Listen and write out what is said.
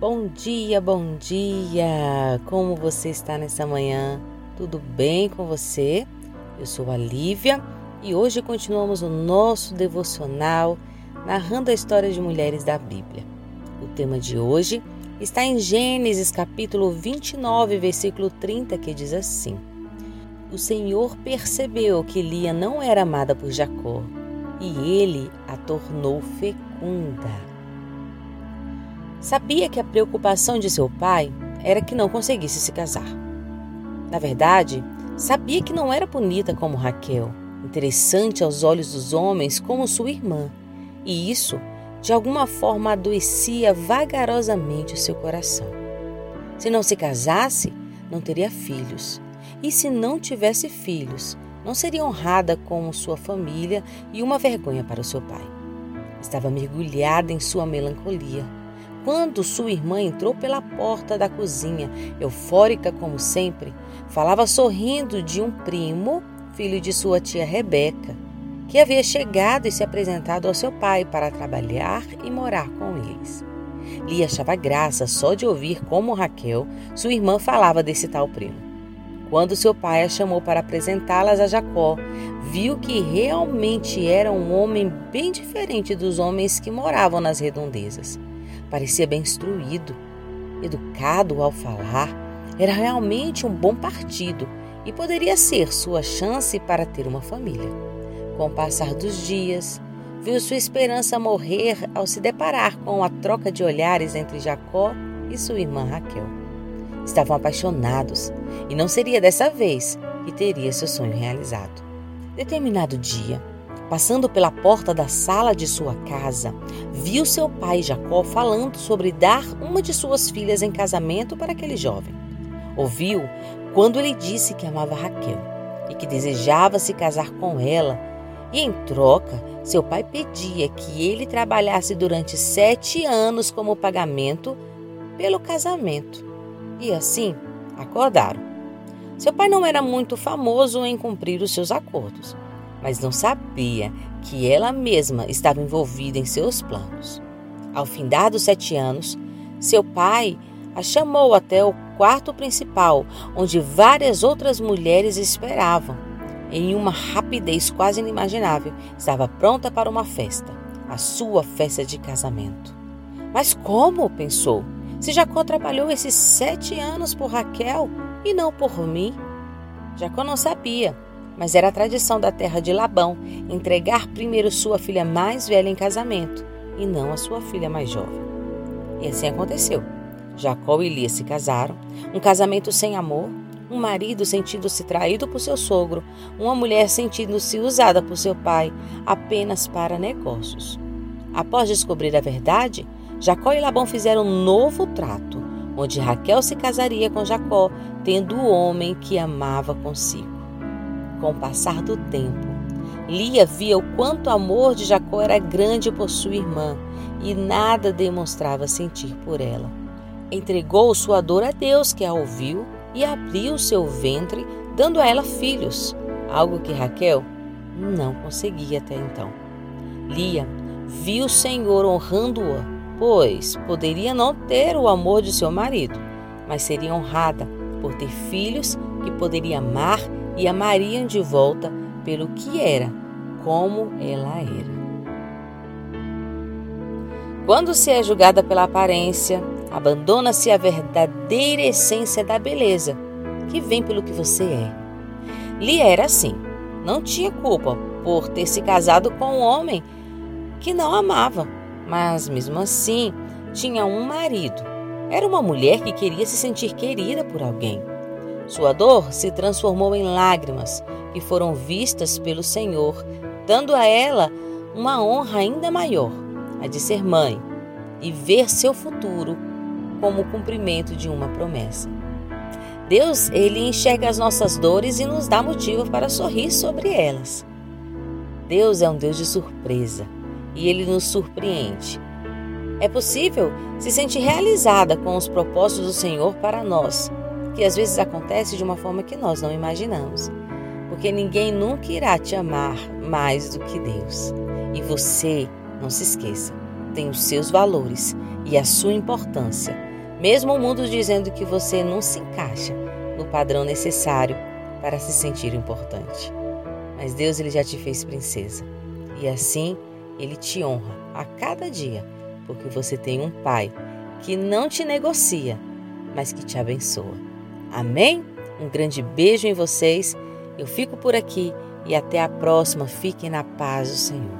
Bom dia, bom dia! Como você está nessa manhã? Tudo bem com você? Eu sou a Lívia e hoje continuamos o nosso devocional narrando a história de mulheres da Bíblia. O tema de hoje está em Gênesis capítulo 29, versículo 30, que diz assim: O Senhor percebeu que Lia não era amada por Jacó e ele a tornou fecunda. Sabia que a preocupação de seu pai era que não conseguisse se casar. Na verdade, sabia que não era bonita como Raquel, interessante aos olhos dos homens como sua irmã, e isso, de alguma forma, adoecia vagarosamente o seu coração. Se não se casasse, não teria filhos, e se não tivesse filhos, não seria honrada com sua família e uma vergonha para o seu pai. Estava mergulhada em sua melancolia quando sua irmã entrou pela porta da cozinha, eufórica como sempre, falava sorrindo de um primo, filho de sua tia Rebeca, que havia chegado e se apresentado ao seu pai para trabalhar e morar com eles. Lia achava graça só de ouvir como Raquel, sua irmã, falava desse tal primo. Quando seu pai a chamou para apresentá-las a Jacó, viu que realmente era um homem bem diferente dos homens que moravam nas redondezas. Parecia bem instruído, educado ao falar, era realmente um bom partido e poderia ser sua chance para ter uma família. Com o passar dos dias, viu sua esperança morrer ao se deparar com a troca de olhares entre Jacó e sua irmã Raquel. Estavam apaixonados e não seria dessa vez que teria seu sonho realizado. Determinado dia, Passando pela porta da sala de sua casa, viu seu pai Jacó falando sobre dar uma de suas filhas em casamento para aquele jovem. Ouviu quando ele disse que amava Raquel e que desejava se casar com ela, e em troca, seu pai pedia que ele trabalhasse durante sete anos como pagamento pelo casamento. E assim acordaram. Seu pai não era muito famoso em cumprir os seus acordos mas não sabia que ela mesma estava envolvida em seus planos. Ao findar dos sete anos, seu pai a chamou até o quarto principal, onde várias outras mulheres esperavam. Em uma rapidez quase inimaginável, estava pronta para uma festa, a sua festa de casamento. Mas como? pensou. Se Jacó trabalhou esses sete anos por Raquel e não por mim? Jacó não sabia mas era a tradição da terra de Labão entregar primeiro sua filha mais velha em casamento e não a sua filha mais jovem. E assim aconteceu. Jacó e Lia se casaram, um casamento sem amor, um marido sentindo-se traído por seu sogro, uma mulher sentindo-se usada por seu pai apenas para negócios. Após descobrir a verdade, Jacó e Labão fizeram um novo trato, onde Raquel se casaria com Jacó, tendo o homem que amava consigo. Com o passar do tempo, Lia via o quanto o amor de Jacó era grande por sua irmã e nada demonstrava sentir por ela. Entregou sua dor a Deus, que a ouviu, e abriu seu ventre, dando a ela filhos, algo que Raquel não conseguia até então. Lia viu o Senhor honrando-a, pois poderia não ter o amor de seu marido, mas seria honrada por ter filhos que poderia amar e amariam de volta pelo que era, como ela era. Quando se é julgada pela aparência, abandona-se a verdadeira essência da beleza, que vem pelo que você é. Lia era assim, não tinha culpa por ter se casado com um homem que não amava, mas mesmo assim tinha um marido. Era uma mulher que queria se sentir querida por alguém. Sua dor se transformou em lágrimas que foram vistas pelo Senhor, dando a ela uma honra ainda maior, a de ser mãe e ver seu futuro como o cumprimento de uma promessa. Deus, ele enxerga as nossas dores e nos dá motivo para sorrir sobre elas. Deus é um Deus de surpresa e ele nos surpreende. É possível se sentir realizada com os propósitos do Senhor para nós que às vezes acontece de uma forma que nós não imaginamos. Porque ninguém nunca irá te amar mais do que Deus. E você, não se esqueça, tem os seus valores e a sua importância. Mesmo o mundo dizendo que você não se encaixa no padrão necessário para se sentir importante. Mas Deus ele já te fez princesa. E assim ele te honra a cada dia, porque você tem um pai que não te negocia, mas que te abençoa. Amém? Um grande beijo em vocês. Eu fico por aqui e até a próxima. Fiquem na paz do Senhor.